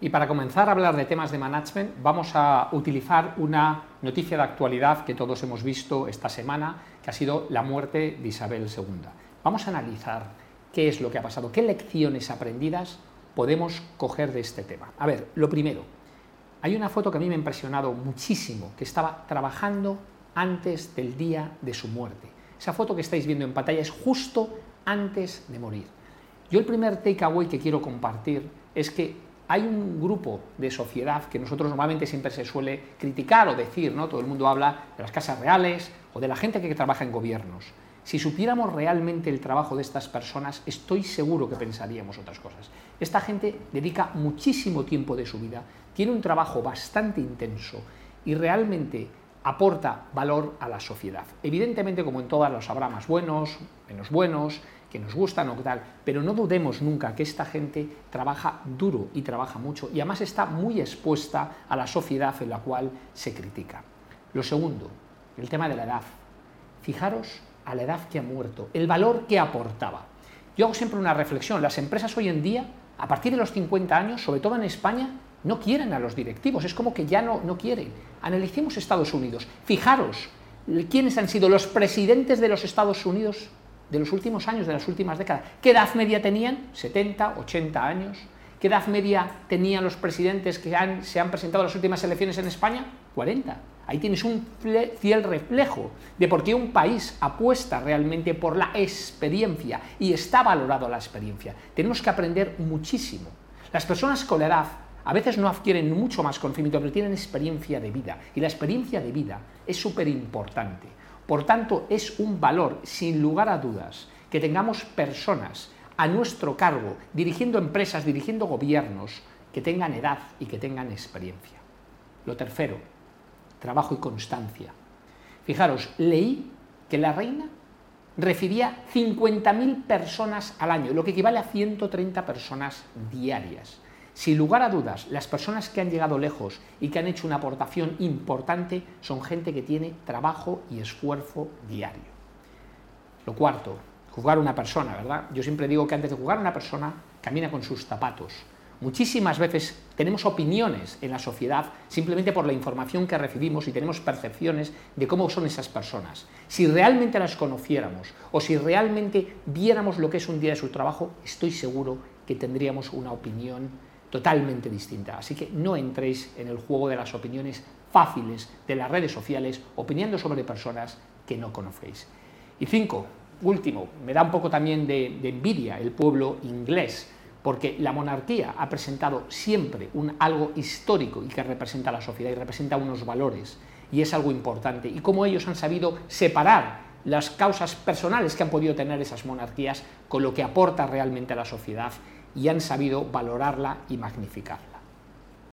Y para comenzar a hablar de temas de management, vamos a utilizar una noticia de actualidad que todos hemos visto esta semana, que ha sido la muerte de Isabel II. Vamos a analizar qué es lo que ha pasado, qué lecciones aprendidas podemos coger de este tema. A ver, lo primero, hay una foto que a mí me ha impresionado muchísimo, que estaba trabajando antes del día de su muerte. Esa foto que estáis viendo en pantalla es justo antes de morir. Yo el primer takeaway que quiero compartir es que hay un grupo de sociedad que nosotros normalmente siempre se suele criticar o decir, ¿no? Todo el mundo habla de las casas reales o de la gente que trabaja en gobiernos. Si supiéramos realmente el trabajo de estas personas, estoy seguro que pensaríamos otras cosas. Esta gente dedica muchísimo tiempo de su vida, tiene un trabajo bastante intenso y realmente aporta valor a la sociedad. Evidentemente, como en todas, los habrá más buenos, menos buenos, que nos gustan o tal, pero no dudemos nunca que esta gente trabaja duro y trabaja mucho y además está muy expuesta a la sociedad en la cual se critica. Lo segundo, el tema de la edad. Fijaros a la edad que ha muerto, el valor que aportaba. Yo hago siempre una reflexión, las empresas hoy en día, a partir de los 50 años, sobre todo en España, no quieren a los directivos, es como que ya no, no quieren. Analicemos Estados Unidos. Fijaros quiénes han sido los presidentes de los Estados Unidos de los últimos años, de las últimas décadas. ¿Qué edad media tenían? 70, 80 años. ¿Qué edad media tenían los presidentes que se han presentado a las últimas elecciones en España? 40. Ahí tienes un fiel reflejo de por qué un país apuesta realmente por la experiencia y está valorado la experiencia. Tenemos que aprender muchísimo. Las personas con la edad a veces no adquieren mucho más conocimiento, pero tienen experiencia de vida. Y la experiencia de vida es súper importante. Por tanto, es un valor, sin lugar a dudas, que tengamos personas a nuestro cargo, dirigiendo empresas, dirigiendo gobiernos, que tengan edad y que tengan experiencia. Lo tercero, trabajo y constancia. Fijaros, leí que la reina recibía 50.000 personas al año, lo que equivale a 130 personas diarias. Sin lugar a dudas, las personas que han llegado lejos y que han hecho una aportación importante son gente que tiene trabajo y esfuerzo diario. Lo cuarto, jugar una persona, ¿verdad? Yo siempre digo que antes de jugar una persona, camina con sus zapatos. Muchísimas veces tenemos opiniones en la sociedad simplemente por la información que recibimos y tenemos percepciones de cómo son esas personas. Si realmente las conociéramos o si realmente viéramos lo que es un día de su trabajo, estoy seguro que tendríamos una opinión totalmente distinta. Así que no entréis en el juego de las opiniones fáciles de las redes sociales, opinando sobre personas que no conocéis. Y cinco, último, me da un poco también de, envidia el pueblo inglés, porque la monarquía ha presentado siempre un, algo histórico y que representa a la sociedad y representa unos valores, y es algo importante. Y cómo ellos han sabido separar las causas personales que han podido tener esas monarquías con lo que aporta realmente a la sociedad y han sabido valorarla y magnificarla.